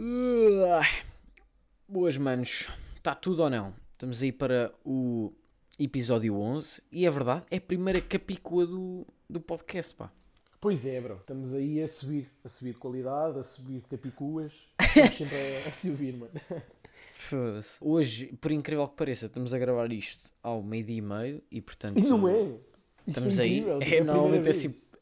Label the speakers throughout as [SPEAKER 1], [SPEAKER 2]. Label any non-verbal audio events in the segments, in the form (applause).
[SPEAKER 1] Uh, boas, manos. Está tudo ou não? Estamos aí para o episódio 11 e é verdade, é a primeira capicua do, do podcast, pá.
[SPEAKER 2] Pois é, bro. Estamos aí a subir, a subir de qualidade, a subir capicuas. (laughs) Estamos sempre a, a subir, mano.
[SPEAKER 1] Foda-se. Hoje, por incrível que pareça, estamos a gravar isto ao meio-dia e meio e portanto.
[SPEAKER 2] E não é? Isto
[SPEAKER 1] Estamos
[SPEAKER 2] é
[SPEAKER 1] aí.
[SPEAKER 2] incrível, tipo,
[SPEAKER 1] É, normalmente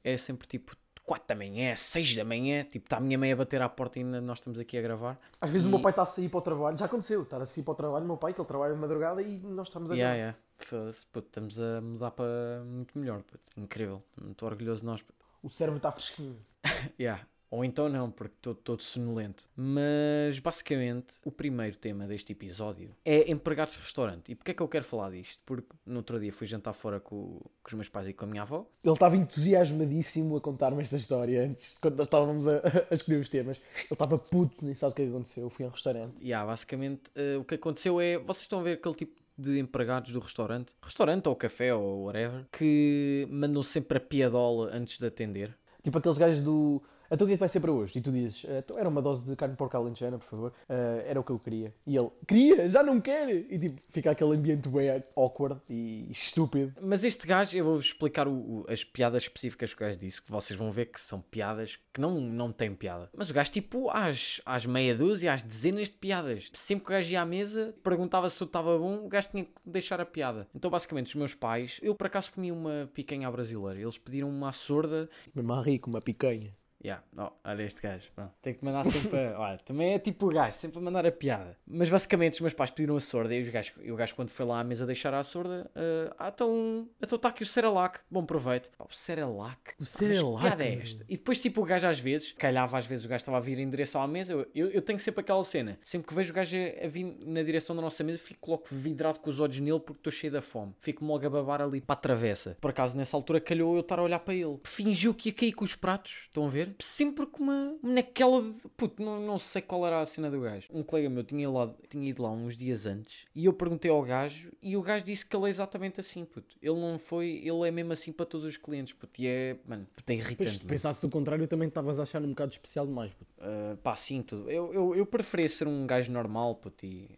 [SPEAKER 1] é, é sempre tipo 4 da manhã, 6 da manhã, tipo, está a minha mãe a bater à porta e ainda nós estamos aqui a gravar.
[SPEAKER 2] Às vezes
[SPEAKER 1] E-
[SPEAKER 2] o meu pai está a sair para o trabalho. Já aconteceu, estar a sair para o trabalho, o meu pai, que ele trabalha de madrugada e nós estamos a
[SPEAKER 1] Yeah,
[SPEAKER 2] gravar.
[SPEAKER 1] yeah. Puto, estamos a mudar para muito melhor, puto. incrível. Estou orgulhoso de nós. puto.
[SPEAKER 2] O cérebro está fresquinho. (laughs)
[SPEAKER 1] Yeah. Ou então não, porque estou todo sonolento. Mas basicamente o primeiro tema deste episódio é empregados de restaurante. E porquê é que eu quero falar disto? Porque no outro dia fui jantar fora com, com os meus pais e com a minha avó.
[SPEAKER 2] Ele estava entusiasmadíssimo a contar-me esta história antes, quando nós estávamos a, a escolher os temas. Ele estava puto, nem sabe o que é aconteceu. Eu fui a um restaurante.
[SPEAKER 1] E yeah, basicamente eh, o que aconteceu é. Vocês estão a ver aquele tipo de empregados do restaurante, restaurante ou café ou whatever, que mandam sempre a piadola antes de atender.
[SPEAKER 2] Tipo aqueles gajos do. Então o que é que vai ser para hoje? E tu dizes, "Eh, então era uma dose de carne de porco alentejana, por favor. Eh, era o que eu queria. E ele, queria, já não quer! E tipo, fica aquele ambiente bem awkward e estúpido.
[SPEAKER 1] Mas este gajo, eu vou-vos explicar o- o- as piadas específicas que o gajo disse, que vocês vão ver que são piadas que não, não têm piada. Mas o gajo, tipo, às, às meia dúzia, às dezenas de piadas. Sempre que o gajo ia à mesa, perguntava se tudo estava bom, o gajo tinha que deixar a piada. Então, basicamente, os meus pais, eu por acaso comi uma picanha à brasileira. Eles pediram uma sorda
[SPEAKER 2] Mesmo rico, uma picanha.
[SPEAKER 1] Yeah. Oh, olha este gajo. Pronto. Tem que mandar sempre. a- olha, também é tipo o gajo, sempre a mandar a piada. Mas basicamente os meus pais pediram a sorda e, os gajos, e o gajo, quando foi lá à mesa deixar a sorda, ah, ah, então então está aqui o Cerelac. Bom proveito. Pá, o Cerelac.
[SPEAKER 2] O Cerelac,
[SPEAKER 1] Que piada é esta? E depois, tipo, o gajo às vezes, calhava às vezes o gajo estava a vir em direção à mesa. Eu, eu, eu tenho sempre aquela cena. Sempre que vejo o gajo a, a vir na direção da nossa mesa, fico logo vidrado com os olhos nele porque estou cheio da fome. Fico-me logo a babar ali para a travessa. Por acaso, nessa altura, calhou eu estar a olhar para ele. Fingiu que ia cair com os pratos. Estão a ver? Sempre com uma. naquela. de- Puto, não, não sei qual era a cena do gajo. Um colega meu tinha, lá, tinha ido lá uns dias antes e eu perguntei ao gajo e o gajo disse que ele é exatamente assim, puto. Ele não foi. Ele é mesmo assim para todos os clientes, puto. E é. Mano, puto, é irritante.
[SPEAKER 2] se
[SPEAKER 1] mano.
[SPEAKER 2] pensasse o contrário, também estavas a achar um bocado especial demais. puto.
[SPEAKER 1] Uh, pá, sim, tudo. Eu, eu, eu preferia ser um gajo normal, puto, e...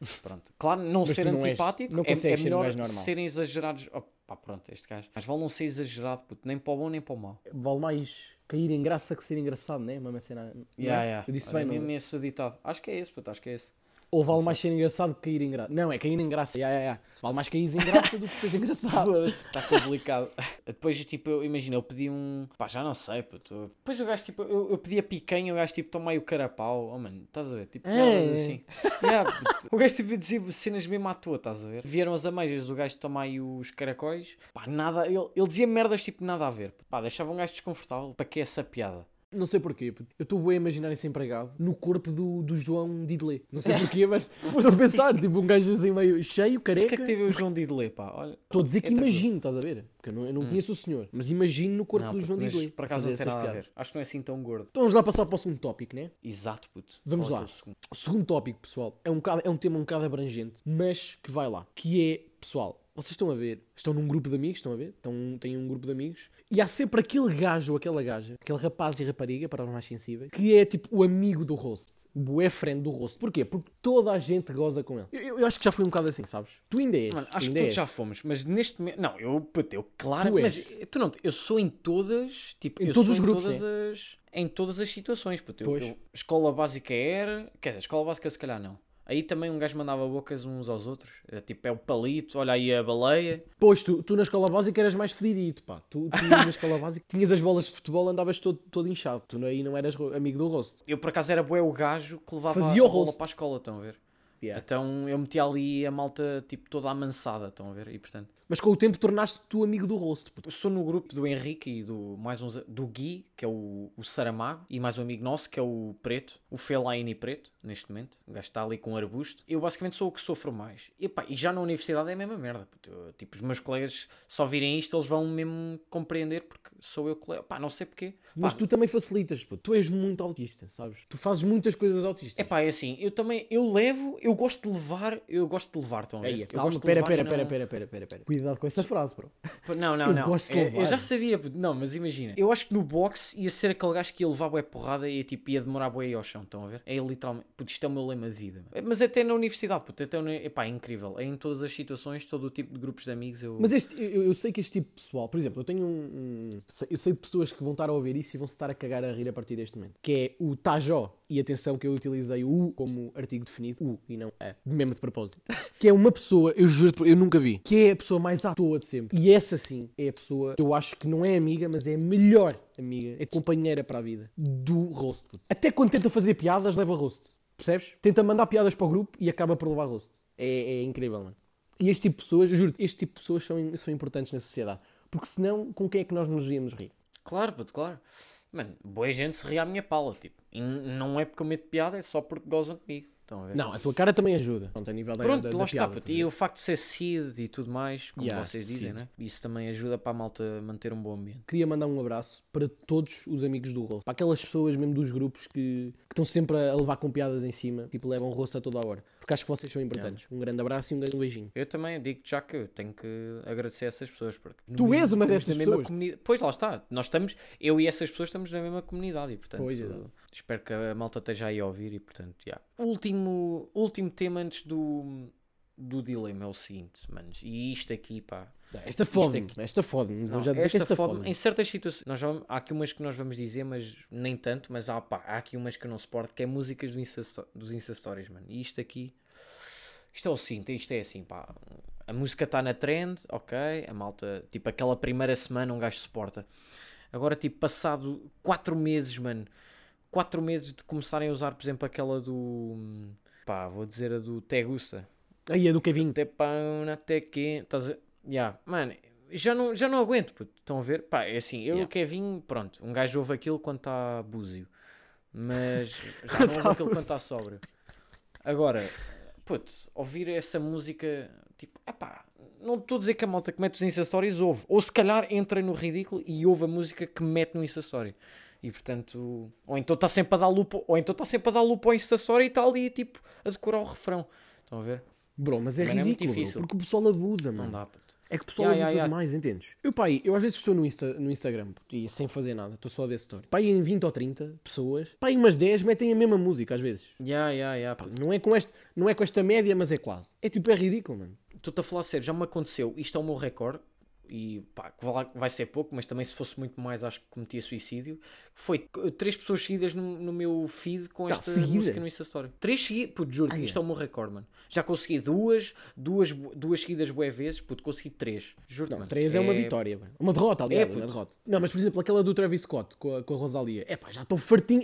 [SPEAKER 1] (laughs) Pronto. Claro, não
[SPEAKER 2] Mas
[SPEAKER 1] ser
[SPEAKER 2] não és-
[SPEAKER 1] antipático.
[SPEAKER 2] não
[SPEAKER 1] é, é
[SPEAKER 2] um
[SPEAKER 1] melhor
[SPEAKER 2] gajo normal.
[SPEAKER 1] serem exagerados. Oh, pá, pronto, este gajo. Mas vale não ser exagerado, puto, nem para o bom nem para o mau.
[SPEAKER 2] Vale mais cair em graça que ser engraçado, né? Uma cena. não é?
[SPEAKER 1] Yeah, yeah.
[SPEAKER 2] Eu disse
[SPEAKER 1] Olha,
[SPEAKER 2] bem,
[SPEAKER 1] mesmo
[SPEAKER 2] não?
[SPEAKER 1] esse ditado. Acho que é esse, puto, acho que é esse.
[SPEAKER 2] Ou vale mais ser engraçado que cair em graça. Não, é cair em graça. Yeah, yeah, yeah. Vale mais cair em graça do que seres engraçado.
[SPEAKER 1] Está complicado. (laughs) Depois, tipo, eu imagino, eu pedi um. Pá, já não sei, puto. Depois o gajo, tipo, eu, eu pedi a picanha, o gajo, tipo, toma aí o carapau. Oh, mano, estás a ver? Tipo,
[SPEAKER 2] É.
[SPEAKER 1] assim. Yeah, o gajo, tipo, dizia cenas mesmo à toa, estás a ver? Vieram as ameijas, o gajo toma aí os caracóis. Pá, nada. Ele, ele dizia merdas, tipo, nada a ver. Pá, deixava um gajo desconfortável. Para que essa piada?
[SPEAKER 2] Não sei porquê. Eu estou bem a imaginar esse empregado no corpo do, do João Didelé. Não sei (laughs) porquê, mas estou a pensar. Tipo, um gajo assim meio cheio,
[SPEAKER 1] Mas o que é
[SPEAKER 2] careca.
[SPEAKER 1] que teve o João Didelé, pá? Olha.
[SPEAKER 2] Estou a dizer que
[SPEAKER 1] É
[SPEAKER 2] imagino, estás a ver? Porque eu não, eu não conheço o senhor. Mas imagino no corpo
[SPEAKER 1] Não,
[SPEAKER 2] do João
[SPEAKER 1] mas
[SPEAKER 2] Didelé.
[SPEAKER 1] Por acaso não tem nada a ver. Acho que não é assim tão gordo.
[SPEAKER 2] Então vamos lá passar para o segundo tópico, né?
[SPEAKER 1] Exato, puto.
[SPEAKER 2] Vamos
[SPEAKER 1] Qual
[SPEAKER 2] lá.
[SPEAKER 1] é o segundo?
[SPEAKER 2] Segundo tópico, pessoal, é um, bocado, é um tema um bocado abrangente, mas que vai lá. Que é, pessoal, vocês estão a ver, estão num grupo de amigos, estão a ver? Estão, têm um grupo de amigos, e há sempre aquele gajo ou aquela gaja, aquele rapaz e rapariga, para os mais sensíveis, que é tipo o amigo do host. O boyfriend do host. Porquê? Porque toda a gente goza com ele. Eu, eu- acho que já foi um bocado assim, sabes? Tu ainda és.
[SPEAKER 1] Mano, acho que
[SPEAKER 2] ainda
[SPEAKER 1] todos
[SPEAKER 2] és.
[SPEAKER 1] já fomos, mas neste momento. Não, eu, puto, eu claro,
[SPEAKER 2] Tu
[SPEAKER 1] mas tu não, eu sou em todas, tipo,
[SPEAKER 2] Em
[SPEAKER 1] eu
[SPEAKER 2] todos
[SPEAKER 1] sou
[SPEAKER 2] os grupos,
[SPEAKER 1] em todas as em todas as situações, puto. Eu,
[SPEAKER 2] Pois.
[SPEAKER 1] eu- escola básica era, quer dizer, escola básica se calhar não. Aí também um gajo mandava bocas uns aos outros. É, tipo, é o palito, olha aí a baleia.
[SPEAKER 2] Pois, tu, tu na escola básica eras mais fedidito, pá. Tu, tu na escola básica tinhas as bolas de futebol, andavas todo, todo inchado. Tu aí não eras amigo do host.
[SPEAKER 1] Eu por acaso era bué o gajo que levava
[SPEAKER 2] Fazia
[SPEAKER 1] a
[SPEAKER 2] o
[SPEAKER 1] bola
[SPEAKER 2] rosto.
[SPEAKER 1] para a escola, estão a ver?
[SPEAKER 2] Yeah.
[SPEAKER 1] Então eu metia ali a malta tipo toda amansada, estão a ver? E portanto,
[SPEAKER 2] Mas com o tempo tornaste tu amigo do host. puto.
[SPEAKER 1] Eu sou no grupo do Henrique e do mais uns, do Gui, que é o, o Saramago, e mais um amigo nosso, que é o Preto, o Fellaini Preto, neste momento. O gajo está ali com um arbusto. Eu basicamente sou o que sofro mais. E, pá, e já na universidade é a mesma merda. puto. Eu, tipo, os meus colegas só virem isto, eles vão mesmo compreender, porque sou eu que leio. Pá, não sei porquê.
[SPEAKER 2] Mas
[SPEAKER 1] Pá,
[SPEAKER 2] tu também facilitas, puto. tu és muito autista, sabes? Tu fazes muitas coisas autistas.
[SPEAKER 1] É pá, é assim, eu também, eu levo, eu gosto de levar, eu gosto de levar, estão a ver?
[SPEAKER 2] Aí, calma, pera,
[SPEAKER 1] levar
[SPEAKER 2] pera,
[SPEAKER 1] não-
[SPEAKER 2] pera, pera, pera, pera, pera. Cuidado com essa frase, bro.
[SPEAKER 1] Não, não,
[SPEAKER 2] Eu
[SPEAKER 1] não.
[SPEAKER 2] gosto de
[SPEAKER 1] É,
[SPEAKER 2] levar.
[SPEAKER 1] eu já sabia, não, mas imagina. Eu acho que no boxe ia ser aquele gajo que ia levar bué porrada e tipo, ia demorar bué ao chão, estão a ver? É literalmente, puto, isto é o meu lema de vida. Mas até na universidade, puto, até, na- epá, é incrível. É em todas as situações, todo o tipo de grupos de amigos. Eu...
[SPEAKER 2] Mas este, eu, eu sei que este tipo de pessoal, por exemplo, eu tenho um, um- Eu sei de pessoas que vão estar a ouvir isso e vão se estar a cagar a rir a partir deste momento. Que é o Tajó. E atenção que eu utilizei o U como artigo definido. U e não A. Mesmo de propósito. (laughs) Que é uma pessoa, eu juro, eu nunca vi. Que é a pessoa mais à toa de sempre. E essa sim é a pessoa que eu acho que não é amiga, mas é a melhor amiga. É companheira para a vida. Do roast. puto. Até quando tenta fazer piadas, leva roast. Percebes? Tenta mandar piadas para o grupo e acaba por levar roast. É, é incrível, mano. E este tipo de pessoas, juro, este tipo de pessoas são, são importantes na sociedade. Porque senão, com quem é que nós nos íamos rir?
[SPEAKER 1] Claro, puto, claro. Mano, boa gente se ri à minha pala, tipo. E não é porque eu meto piada, é só porque gozam comigo. Estão a ver?
[SPEAKER 2] Não, a tua cara também ajuda. Não tem nível da,
[SPEAKER 1] Pronto,
[SPEAKER 2] da, da
[SPEAKER 1] lá está,
[SPEAKER 2] piada, a
[SPEAKER 1] E o facto de ser seed e tudo mais, como
[SPEAKER 2] Yeah,
[SPEAKER 1] vocês dizem,
[SPEAKER 2] seed.
[SPEAKER 1] né? Isso também ajuda para a malta manter um bom ambiente.
[SPEAKER 2] Queria mandar um abraço para todos os amigos do rosto. Para aquelas pessoas mesmo dos grupos que, que estão sempre a levar com piadas em cima, tipo, levam rosto a toda a hora. Porque acho que vocês são importantes. Um grande abraço e um grande beijinho.
[SPEAKER 1] Eu também digo já que eu tenho que agradecer a essas pessoas. Porque
[SPEAKER 2] Tu és uma dessas pessoas.
[SPEAKER 1] comuni- Pois lá está, nós estamos, eu e essas pessoas estamos na mesma comunidade e portanto
[SPEAKER 2] Pois, exato.
[SPEAKER 1] Espero que a malta esteja aí a ouvir e portanto, já. Último, último tema antes do, do dilema é o seguinte, manos, e isto aqui, pá.
[SPEAKER 2] Esta
[SPEAKER 1] aqui-
[SPEAKER 2] esta fode-me. Vou já dizer que esta
[SPEAKER 1] fode-. Em certas situações, nós vamos- há aqui umas que nós vamos dizer, mas nem tanto, mas há, pá, há aqui umas que eu não suporto, que é músicas do Insta, dos Insta Stories, mano. E isto aqui, isto é o cinto, isto é assim, pá. A música está na trend, ok, a malta, tipo, aquela primeira semana um gajo suporta. Agora, tipo, passado 4 meses, mano, 4 meses de começarem a usar, por exemplo, aquela do, pá, vou dizer a do Tegusta.
[SPEAKER 2] Aí é do Kevin.
[SPEAKER 1] Até pão, até que. Estás a. Yeah. Mano, já não, já não aguento, puto. Estão a ver? Pá, é assim, eu
[SPEAKER 2] Yeah.
[SPEAKER 1] o Kevin, pronto, um gajo ouve aquilo quando está búzio. Mas (laughs) já não ouve aquilo quando está sóbrio. Agora, puto, ouvir essa música, tipo, epá, não estou a dizer que a malta que mete os Insta Stories ouve. Ou se calhar entra no ridículo e ouve a música que mete no Insta Story. E portanto, ou então está sempre a dar lupa, ou então está sempre a dar lupa ao Insta Story e está ali, tipo, a decorar o refrão. Estão a ver?
[SPEAKER 2] Bro, mas é
[SPEAKER 1] Mano, é muito
[SPEAKER 2] ridículo, bro,
[SPEAKER 1] difícil.
[SPEAKER 2] porque o pessoal abusa,
[SPEAKER 1] Não
[SPEAKER 2] mano.
[SPEAKER 1] dá, puto.
[SPEAKER 2] É que o pessoal
[SPEAKER 1] Ya,
[SPEAKER 2] abusa
[SPEAKER 1] ya.
[SPEAKER 2] demais, entendes? Eu, pai, eu às vezes estou no, Insta, no Instagram e sem fazer nada, estou só a ver story. Pai, em 20 ou 30 pessoas, pai, umas 10 metem a mesma música às vezes.
[SPEAKER 1] Ya,
[SPEAKER 2] Pá,
[SPEAKER 1] puto.
[SPEAKER 2] não, é com este, não é com esta média, mas é quase. É tipo, é ridículo, mano.
[SPEAKER 1] Estou-te a falar sério, já me aconteceu, isto é o meu recorde, e pá, vai, ser pouco, mas também se fosse muito mais acho que cometia suicídio. Foi três pessoas seguidas no, no meu feed com
[SPEAKER 2] Não,
[SPEAKER 1] esta
[SPEAKER 2] seguidas?
[SPEAKER 1] música no Insta Story. Três seguidas, puto, juro,
[SPEAKER 2] Ah,
[SPEAKER 1] isto
[SPEAKER 2] é?
[SPEAKER 1] é o meu recorde, mano. Já consegui duas, duas, duas seguidas bué vezes, puto, consegui três. Juro,
[SPEAKER 2] Não,
[SPEAKER 1] mano.
[SPEAKER 2] 3 é, uma vitória, mano. Uma derrota, aliás,
[SPEAKER 1] É,
[SPEAKER 2] uma
[SPEAKER 1] puto.
[SPEAKER 2] derrota. Não, mas por exemplo, aquela do Travis Scott com a, com a Rosalia. É pá, já estou fartinho.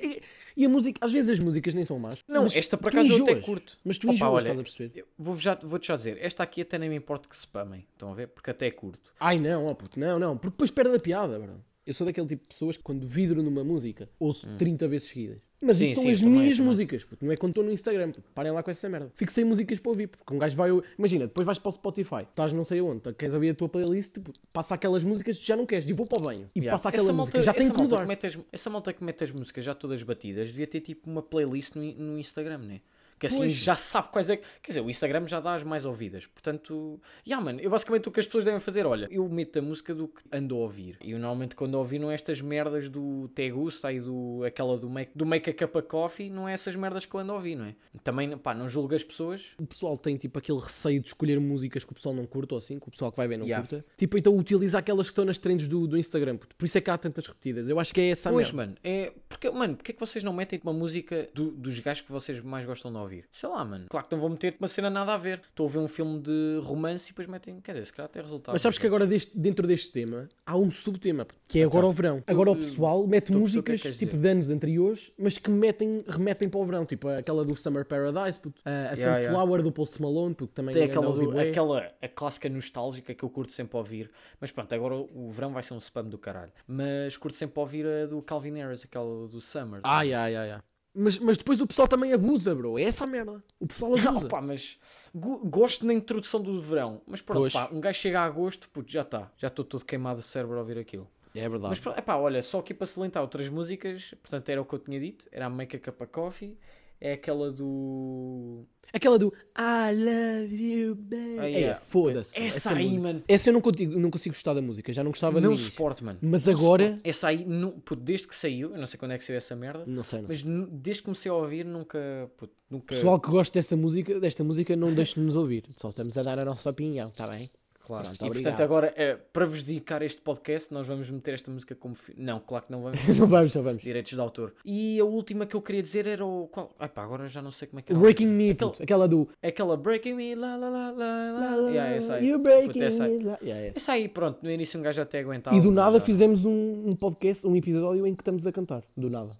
[SPEAKER 2] E, a música, às vezes as músicas nem são más.
[SPEAKER 1] Não, esta por acaso eu até
[SPEAKER 2] enjoas.
[SPEAKER 1] curto.
[SPEAKER 2] Mas tu
[SPEAKER 1] Opa,
[SPEAKER 2] enjoas,
[SPEAKER 1] olha,
[SPEAKER 2] estás a perceber?
[SPEAKER 1] eu Vou já, vou-te já dizer, esta aqui até nem me importa que se spamem, estão a ver? Porque até curto.
[SPEAKER 2] Ai não, ó puto, não, não. Porque depois perde a piada, bro. Eu sou daquele tipo de pessoas que quando vidro numa música ouço 30 vezes seguidas. Mas.
[SPEAKER 1] Sim,
[SPEAKER 2] isso são
[SPEAKER 1] sim,
[SPEAKER 2] as
[SPEAKER 1] também,
[SPEAKER 2] minhas
[SPEAKER 1] também.
[SPEAKER 2] músicas, puto. Não é quando estou no Instagram. Puto. Parem lá com essa merda. Fico sem músicas para ouvir, porque um gajo vai. Imagina, depois vais para o Spotify, estás não sei aonde, tá- queres ouvir a tua playlist, tipo, passa aquelas músicas que já não queres, e vou para o banho. E
[SPEAKER 1] Yeah.
[SPEAKER 2] passa aquela
[SPEAKER 1] Essa
[SPEAKER 2] música,
[SPEAKER 1] malta-
[SPEAKER 2] já tem que mudar.
[SPEAKER 1] mete as- essa malta que mete as músicas já todas batidas devia ter tipo uma playlist no, no Instagram, né? Que assim
[SPEAKER 2] Pois.
[SPEAKER 1] já sabe quais é que. Quer dizer, o Instagram já dá as mais ouvidas. Portanto, yeah, mano, eu basicamente o que as pessoas devem fazer, olha, eu meto a música do que ando a ouvir. E eu normalmente quando ouvi não é estas merdas do Te Gusta e do, aquela do Make, do make a Cup of Coffee, não é essas merdas que eu ando a ouvir, não é? Também, pá, não julgo as pessoas.
[SPEAKER 2] O pessoal tem tipo aquele receio de escolher músicas que o pessoal não curta ou assim, que o pessoal que vai ver não
[SPEAKER 1] Yeah.
[SPEAKER 2] curta. Tipo, então utiliza aquelas que estão nas trends do, do Instagram. Por isso é que há tantas repetidas. Eu acho que é essa a
[SPEAKER 1] Pois, mano, é. Porque, mano, porque é que vocês não metem uma música do- dos gajos que vocês mais gostam de ouvir? Sei lá, mano. Claro que não vão meter uma cena nada a ver. Estou a ver um filme de romance e depois metem. Quer dizer, se calhar até resultado.
[SPEAKER 2] Mas sabes que agora deste- dentro deste tema há um subtema, que é agora o verão. Agora o pessoal mete
[SPEAKER 1] é
[SPEAKER 2] músicas
[SPEAKER 1] que
[SPEAKER 2] tipo
[SPEAKER 1] dizer.
[SPEAKER 2] de anos anteriores, mas que metem, remetem para o verão. Tipo aquela do Summer Paradise, puto. a, a
[SPEAKER 1] Yeah,
[SPEAKER 2] Sunflower do Post Malone, porque também
[SPEAKER 1] Tem aquela,
[SPEAKER 2] ouvir
[SPEAKER 1] do- aquela a clássica nostálgica que eu curto sempre ouvir. Mas pronto, agora o o verão vai ser um spam do caralho. Mas curto sempre ouvir a do Calvin Harris, aquela do Summer.
[SPEAKER 2] Ai, ai, ai, ai. Mas, mas depois o pessoal também abusa, bro. É essa a merda. O pessoal abusa.
[SPEAKER 1] pá, mas go- gosto na introdução do verão. Mas pronto,
[SPEAKER 2] Pois.
[SPEAKER 1] pá, um gajo chega a agosto, puto, já está. Já estou todo queimado do cérebro a ouvir aquilo.
[SPEAKER 2] É verdade.
[SPEAKER 1] Mas pá, olha, só aqui para salientar outras músicas, portanto era o que eu tinha dito, era a Make a Cup of Coffee, é aquela do.
[SPEAKER 2] Aquela do I love you, baby.
[SPEAKER 1] Ah,
[SPEAKER 2] É,
[SPEAKER 1] yeah.
[SPEAKER 2] foda-se.
[SPEAKER 1] Essa aí,
[SPEAKER 2] música.
[SPEAKER 1] mano.
[SPEAKER 2] Essa eu não consigo, não consigo gostar da música. Já não gostava
[SPEAKER 1] Não suporto, mano.
[SPEAKER 2] Mas
[SPEAKER 1] Não
[SPEAKER 2] agora-.
[SPEAKER 1] Essa aí, nu- puto, desde que saiu, eu não sei quando é que saiu essa merda,
[SPEAKER 2] Não sei, não sei.
[SPEAKER 1] mas nu- desde que comecei a ouvir, nunca. puto, nunca
[SPEAKER 2] Pessoal que gosta desta música, desta música não deixe de nos ouvir. Só estamos a dar a nossa opinião, está bem?
[SPEAKER 1] Claro.
[SPEAKER 2] Pronto,
[SPEAKER 1] e
[SPEAKER 2] obrigado.
[SPEAKER 1] portanto, agora, é, para vos dedicar este podcast, nós vamos meter esta música como. fi- Não, claro que não vamos. (laughs)
[SPEAKER 2] Não vamos, não vamos.
[SPEAKER 1] Direitos de autor. E a última que eu queria dizer era o. Qual? Ai pá, agora já não sei como é que era.
[SPEAKER 2] Breaking Me, puto, aquela do
[SPEAKER 1] Aquela Breaking Me, la la la la la. Yeah, essa aí.
[SPEAKER 2] You're breaking
[SPEAKER 1] essa aí.
[SPEAKER 2] me. la- Yeah, essa.
[SPEAKER 1] Essa aí, pronto, no início um gajo até aguentava.
[SPEAKER 2] E do nada
[SPEAKER 1] mas-
[SPEAKER 2] fizemos um, um podcast, um episódio em que estamos a cantar. Do nada.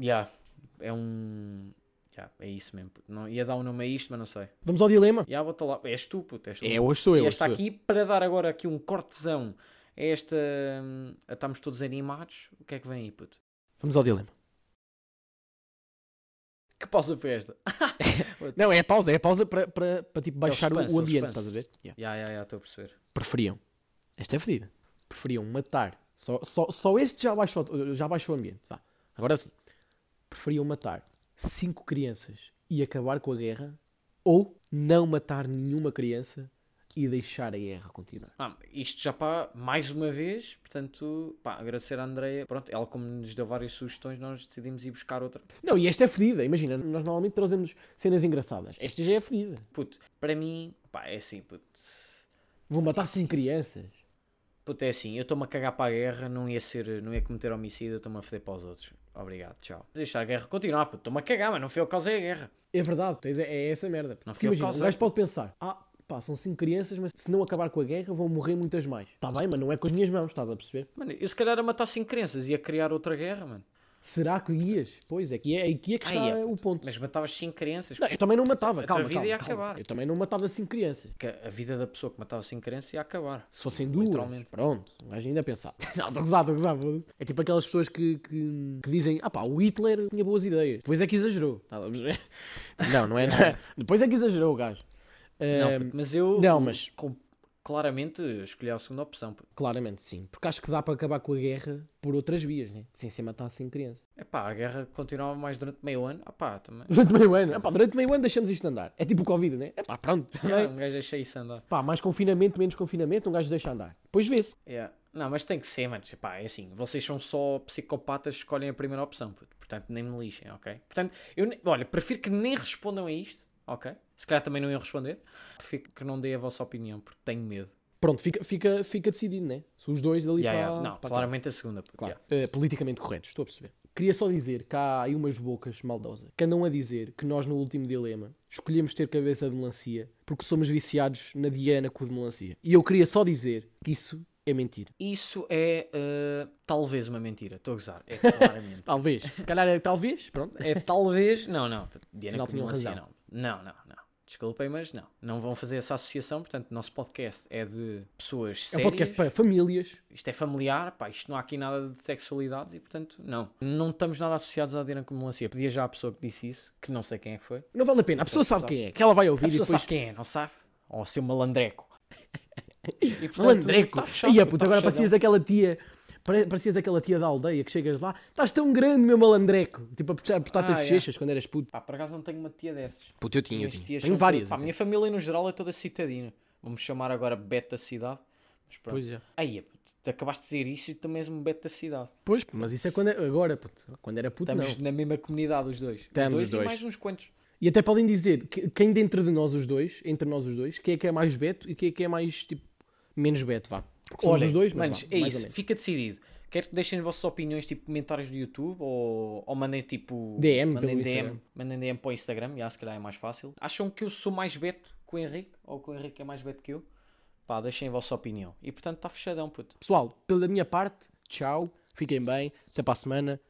[SPEAKER 1] Yeah, é um. Yeah, é isso mesmo. Não, ia dar um nome a isto, mas não sei.
[SPEAKER 2] Vamos ao dilema?
[SPEAKER 1] Já bota lá. És tu, puto, és tu.
[SPEAKER 2] É, hoje sou eu.
[SPEAKER 1] e
[SPEAKER 2] Hoje
[SPEAKER 1] esta
[SPEAKER 2] sou eu.
[SPEAKER 1] aqui, para dar agora aqui um cortezão a esta. hum, Estamos todos animados. O que é que vem aí, puto?
[SPEAKER 2] Vamos ao dilema.
[SPEAKER 1] Que pausa foi esta? (laughs)
[SPEAKER 2] Não, é a pausa, é a pausa para, para, para tipo, baixar o-
[SPEAKER 1] suspense,
[SPEAKER 2] o
[SPEAKER 1] é o
[SPEAKER 2] ambiente,
[SPEAKER 1] suspense.
[SPEAKER 2] estás a ver? Yeah.
[SPEAKER 1] Já, já, já, estou a perceber.
[SPEAKER 2] Preferiam. Esta é fedida. Preferiam matar. Só, só, só este já baixou, já baixou o ambiente. Vá. Agora sim. Preferiam matar cinco crianças e acabar com a guerra ou não matar nenhuma criança e deixar a guerra continuar.
[SPEAKER 1] Ah, isto já pá, mais uma vez, portanto, pá, agradecer à Andreia. Pronto, ela como nos deu várias sugestões, nós decidimos ir buscar outra.
[SPEAKER 2] Não, e esta é fedida. Imagina, nós normalmente trazemos cenas engraçadas. Esta já é fedida.
[SPEAKER 1] Puto, para mim, pá, é assim, puto.
[SPEAKER 2] Vou matar cinco crianças.
[SPEAKER 1] Puto, é assim, eu estou-me a cagar para a guerra, não ia ser, não ia cometer homicídio, estou-me a foder para os outros. Obrigado, tchau. Deixar a guerra continuar, puto, estou-me a cagar, mas não foi eu que causei a guerra.
[SPEAKER 2] É verdade, é, é essa merda.
[SPEAKER 1] Não eu
[SPEAKER 2] imagina, um
[SPEAKER 1] causei.
[SPEAKER 2] gajo pode pensar, ah, pá, são cinco crianças, mas se não acabar com a guerra vão morrer muitas mais. Está bem, mas não é com as minhas mãos, estás a perceber?
[SPEAKER 1] Mano, eu se calhar a matar 5 crianças ia criar outra guerra, mano.
[SPEAKER 2] Será que ias? Pois é, que é aqui é que está
[SPEAKER 1] Ai, é,
[SPEAKER 2] o ponto.
[SPEAKER 1] Mas matavas 5 crianças,
[SPEAKER 2] Não, eu também não matava,
[SPEAKER 1] A
[SPEAKER 2] calma,
[SPEAKER 1] vida
[SPEAKER 2] calma,
[SPEAKER 1] ia
[SPEAKER 2] calma.
[SPEAKER 1] acabar.
[SPEAKER 2] Eu também não matava cinco crianças.
[SPEAKER 1] que a vida da pessoa que matava 5 crianças ia acabar.
[SPEAKER 2] Se fossem duas, pronto, o gajo ainda pensava. (laughs) Não, estou a gozar, estou a gozar. É tipo aquelas pessoas que, que, que dizem, ah pá, o Hitler tinha boas ideias. Depois é que exagerou. Perceber? (laughs) Não, não é, (laughs) não. Depois é que exagerou o gajo.
[SPEAKER 1] Não, mas eu
[SPEAKER 2] não, mas-
[SPEAKER 1] claramente escolhi a segunda opção.
[SPEAKER 2] Claramente sim, porque acho que dá para acabar com a guerra por outras vias, né? sem ser matar cinco crianças.
[SPEAKER 1] Epá, a guerra continuava mais durante meio ano. Ah pá, também.
[SPEAKER 2] Durante meio ano, Epá, durante meio ano deixamos isto andar. É tipo o Covid, né? Epá, pronto.
[SPEAKER 1] Yeah, um gajo deixa isso andar.
[SPEAKER 2] Pá, mais confinamento, menos confinamento, um gajo deixa andar. Depois vê-se.
[SPEAKER 1] Yeah. Não, mas tem que ser, mano. Epá, é assim, vocês são só psicopatas que escolhem a primeira opção, puto. portanto nem me lixem, ok? Portanto, eu, olha, prefiro que nem respondam a isto, ok? Se calhar também não iam responder. Prefiro que não dêem a vossa opinião, porque tenho medo.
[SPEAKER 2] Pronto, fica, fica, fica decidido, né? Se os dois dali
[SPEAKER 1] Yeah,
[SPEAKER 2] para,
[SPEAKER 1] yeah. Não,
[SPEAKER 2] para cá.
[SPEAKER 1] claramente a segunda.
[SPEAKER 2] Claro.
[SPEAKER 1] yeah.
[SPEAKER 2] Eh, politicamente corretos, estou a perceber. Queria só dizer que há aí umas bocas maldosas que andam a dizer que nós no último dilema escolhemos ter cabeça de melancia porque somos viciados na Diana com o de melancia. E eu queria só dizer que isso é mentira.
[SPEAKER 1] Isso é uh, talvez uma mentira. Estou a gozar. É (laughs) claramente.
[SPEAKER 2] Talvez. Se calhar é talvez. Pronto.
[SPEAKER 1] É talvez. Não, não. Diana
[SPEAKER 2] Afinal,
[SPEAKER 1] com melancia,
[SPEAKER 2] razão.
[SPEAKER 1] Não. Não, não, não. Desculpem, mas não. Não vão fazer essa associação. Portanto, o nosso podcast é de pessoas
[SPEAKER 2] É um
[SPEAKER 1] sérias.
[SPEAKER 2] podcast para famílias.
[SPEAKER 1] Isto é familiar. Pá, isto não há aqui nada de sexualidades e, portanto, não. Não estamos nada associados à Diana com melancia. Pedia já à pessoa que disse isso, que não sei quem é que foi.
[SPEAKER 2] Não vale a pena. A pessoa sabe quem é. Que ela vai
[SPEAKER 1] A
[SPEAKER 2] ouvir e
[SPEAKER 1] pessoa
[SPEAKER 2] depois...
[SPEAKER 1] sabe quem é, não sabe? Ou seu malandreco. (laughs) E, portanto,
[SPEAKER 2] Malandreco.
[SPEAKER 1] tá fechado,
[SPEAKER 2] Ia,
[SPEAKER 1] tá
[SPEAKER 2] puto, agora
[SPEAKER 1] fechadão.
[SPEAKER 2] parecias aquela tia... pare- Parecias aquela tia da aldeia que chegas lá, estás tão grande, meu malandreco. Tipo, a puxar- apertar-te
[SPEAKER 1] Ah,
[SPEAKER 2] as
[SPEAKER 1] yeah.
[SPEAKER 2] bochechas quando eras puto.
[SPEAKER 1] Pá, por acaso não tenho uma tia dessas.
[SPEAKER 2] Puto, eu tinha, eu tinha.
[SPEAKER 1] tias
[SPEAKER 2] Tenho várias.
[SPEAKER 1] pá, a minha família no geral é toda citadina. Vamos chamar agora Beto da cidade. Mas pronto.
[SPEAKER 2] Pois é.
[SPEAKER 1] Aí, puto, tu acabaste de dizer isso e tu és um Beto da cidade.
[SPEAKER 2] Pois, mas isso é quando é, agora, puto. Quando era puto,
[SPEAKER 1] Estamos
[SPEAKER 2] não.
[SPEAKER 1] na mesma comunidade os dois.
[SPEAKER 2] Estamos
[SPEAKER 1] os
[SPEAKER 2] os
[SPEAKER 1] dois,
[SPEAKER 2] dois.
[SPEAKER 1] e mais uns quantos.
[SPEAKER 2] E até podem dizer que, quem dentro de nós os dois, entre nós os dois, quem é que é mais Beto e quem é que é mais, tipo, menos Beto, vá. Porque somos
[SPEAKER 1] Olha,
[SPEAKER 2] os dois, mas
[SPEAKER 1] manos, é isso. Fica decidido. Quero que deixem as vossas opiniões, tipo comentários do YouTube ou, ou mandem tipo.
[SPEAKER 2] DM
[SPEAKER 1] mandem
[SPEAKER 2] pelo
[SPEAKER 1] DM,
[SPEAKER 2] Instagram.
[SPEAKER 1] mandem DM para o Instagram, já se calhar é mais fácil. Acham que eu sou mais Beto que o Henrique? Ou que o Henrique é mais Beto que eu? Pá, deixem a vossa opinião. E portanto está fechadão, puto.
[SPEAKER 2] Pessoal, pela minha parte, tchau, fiquem bem, até para a semana.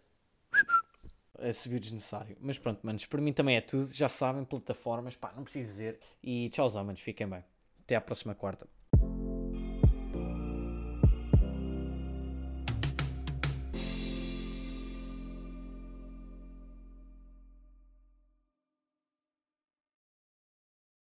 [SPEAKER 1] a subir desnecessário. Mas pronto, manos, para mim também é tudo. Já sabem, plataformas, pá, não preciso dizer. E tchauzão, manos, fiquem bem. Até à próxima quarta.